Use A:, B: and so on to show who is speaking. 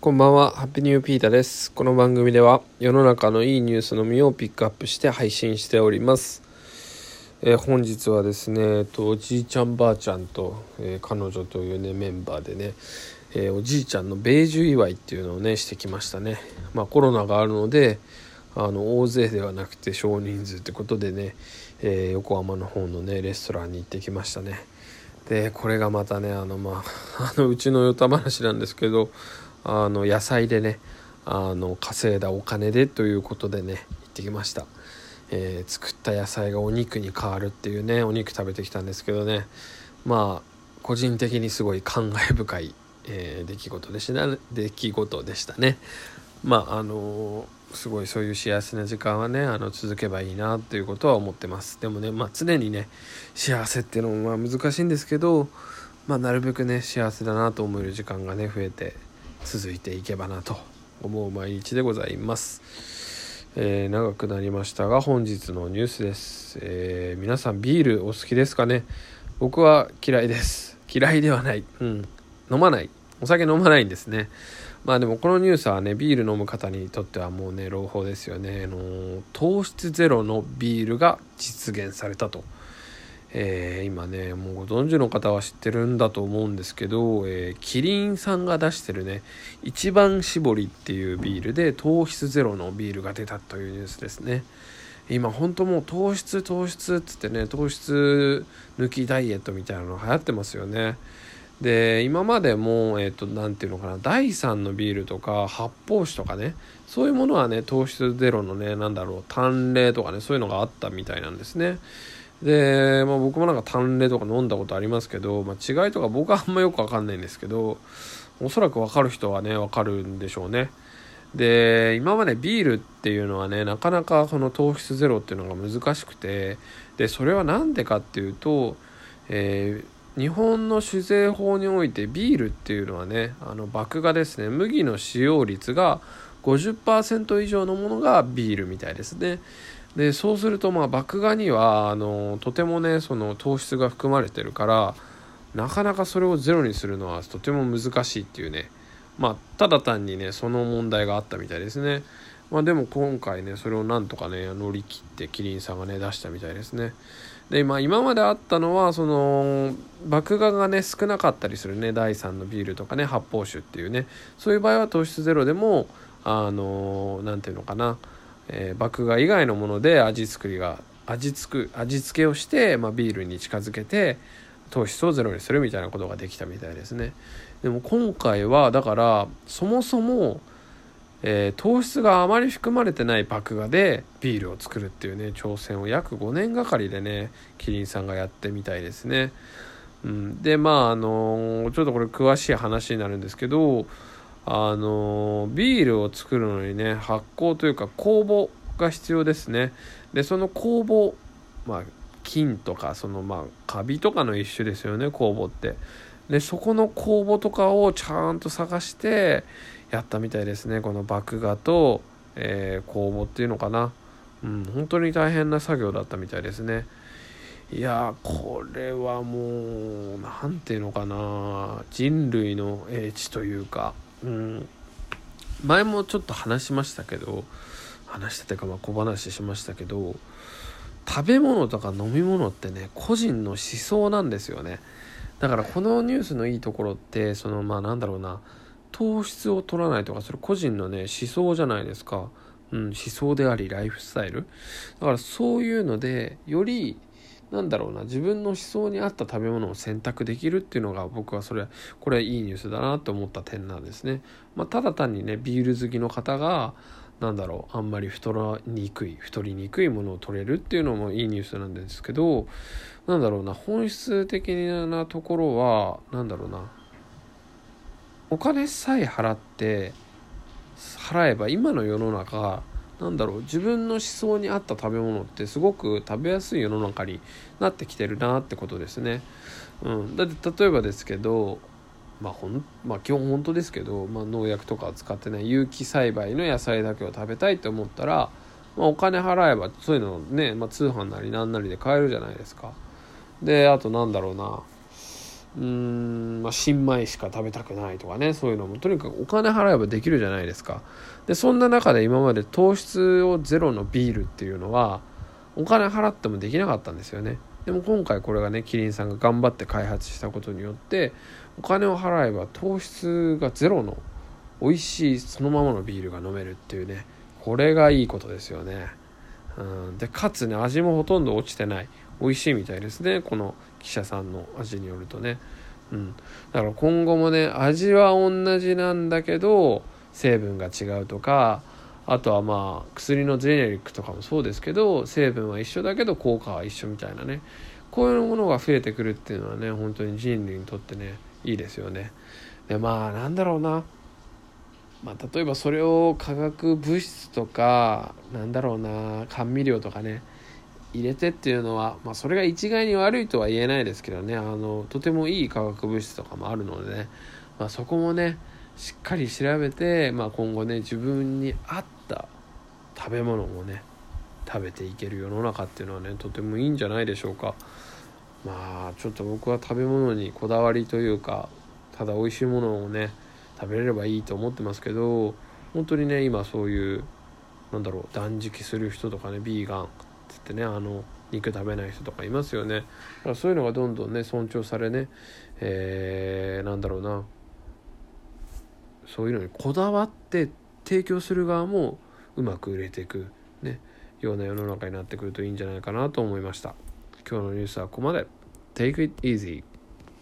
A: こんばんは、ハッピーニューピータです。この番組では世の中のいいニュースのみをピックアップして配信しております。えー、本日はですね、えっと、おじいちゃんばあちゃんと、えー、彼女というねメンバーでね、えー、おじいちゃんの米寿祝いっていうのをねしてきましたね。まあコロナがあるので、あの大勢ではなくて少人数ってことでね、え横浜の方のねレストランに行ってきましたね。でこれがまたねあのまああのうちの与太話なんですけどあの野菜でねあの稼いだお金でということでね行ってきました、えー、作った野菜がお肉に変わるっていうねお肉食べてきたんですけどね。まあ個人的にすごい感慨深い、えー、出来事でした出来事でしたね。まああのー、すごいそういう幸せな時間はねあの続けばいいなということは思ってます。でもね、まあ、常にね幸せっていうのも難しいんですけど、まあ、なるべくね幸せだなと思える時間がね増えて続いていけばなと思う毎日でございます。えー、長くなりましたが本日のニュースです、えー、皆さんビールお好きですかね？僕は嫌いです。嫌いではない、うん、飲まない。お酒飲まないんですね。まあでもこのニュースはねビール飲む方にとってはもうね朗報ですよね。あの糖質ゼロのビールが実現されたと。えー、今ねもうご存知の方は知ってるんだと思うんですけど、えー、キリンさんが出してるね一番搾りっていうビールで糖質ゼロのビールが出たというニュースですね。今本当もう糖質糖質っつってね糖質抜きダイエットみたいなの流行ってますよね。で今までもえっ、ー、と何て言うのかな第3のビールとか発泡酒とかねそういうものはね糖質ゼロのね何だろう淡麗とかねそういうのがあったみたいなんですね。で、まあ、僕もなんか淡麗とか飲んだことありますけど、まあ、違いとか僕はあんまよくわかんないんですけどおそらくわかる人はねわかるんでしょうね。で今までビールっていうのはねなかなかその糖質ゼロっていうのが難しくてでそれは何でかっていうと、えー、日本の酒税法においてビールっていうのはねあの麦芽ですね。麦の使用率が50%以上のものがビールみたいですね。でそうするとまあ麦芽にはあのとてもねその糖質が含まれてるからなかなかそれをゼロにするのはとても難しいっていうね。まあただ単にねその問題があったみたいですね。まあでも今回ねそれをなんとかね乗り切ってキリンさんがね出したみたいですね。でまあ今まであったのはその麦芽がね少なかったりするね第3のビールとかね発泡酒っていうね。そういう場合は糖質ゼロでもあの何て言うのかな。えー、麦芽以外のもので味作りが味付く味付けをして、まあ、ビールに近づけて糖質をゼロにするみたいなことができたみたいですね。でも今回はだからそもそも、えー、糖質があまり含まれてない麦芽でビールを作るっていうね挑戦を約5年がかりでねキリンさんがやってみたいですね、うん、でまああのー、ちょっとこれ詳しい話になるんですけどあのビールを作るのにね発酵というか酵母が必要ですね。でその酵母まあ菌とかそのまあカビとかの一種ですよね酵母って。でそこの酵母とかをちゃんと探してやったみたいですねこの麦芽と、えー、酵母っていうのかな。うん本当に大変な作業だったみたいですね。いやこれはもう何て言うのかな。人類の英知というか。うん。前もちょっと話しましたけど話したというかまあ小話しましたけど食べ物とか飲み物ってね個人の思想なんですよね。だからこのニュースのいいところってそのまあなんだろうな糖質を取らないとかそれ個人のね思想じゃないですか、うん、思想でありライフスタイル。だからそういうのでよりなんだろうな自分の思想に合った食べ物を選択できるっていうのが僕はそれこれはいいニュースだなと思った点なんですね。まあ、ただ単にねビール好きの方がなんだろうあんまり太らにくい太りにくいものを取れるっていうのもいいニュースなんですけどなんだろうな本質的なところはなんだろうなお金さえ払って払えば今の世の中なんだろう自分の思想に合った食べ物ってすごく食べやすい世の中になってきてるなってことですね。うん、だって例えばですけどまあほん、まあ、基本本当ですけど、まあ、農薬とか使ってない有機栽培の野菜だけを食べたいと思ったら、まあ、お金払えばそういうのね、まあ、通販なりなんなりで買えるじゃないですか。であとなんだろうなうーん、まあ、新米しか食べたくないとかねそういうのもとにかくお金払えばできるじゃないですか。でそんな中で今まで糖質をゼロのビールっていうのはお金払ってもできなかったんですよね。でも今回これがねキリンさんが頑張って開発したことによってお金を払えば糖質がゼロの美味しいそのままのビールが飲めるっていうねこれがいいことですよね、うん、でかつね味もほとんど落ちてない。美味しいみたいですね。この記者さんの味によるとね。うん。だから今後もね味は同じなんだけど成分が違うとかあとはまあ薬のゼネリックとかもそうですけど成分は一緒だけど効果は一緒みたいなね。こういうものが増えてくるっていうのはね本当に人類にとってねいいですよね。でまあなんだろうな。まあ、例えばそれを化学物質とかなんだろうな甘味料とかね。入れてっていうのは、まあ、それが一概に悪いとは言えないですけどね。あのとてもいい化学物質とかもあるのでね、まあ、そこもねしっかり調べて、まあ、今後ね自分に合った食べ物をね食べていける世の中っていうのはねとてもいいんじゃないでしょうか。まあちょっと僕は食べ物にこだわりというかただ美味しいものをね食べれればいいと思ってますけど本当にね今そういうなんだろう断食する人とかねビーガンつってねあの肉食べない人とかいますよね。だからそういうのがどんどんね尊重されね、えー、なんだろうな。そういうのにこだわって提供する側もうまく売れていくねような世の中になってくるといいんじゃないかなと思いました。今日のニュースはここまで。Take it easy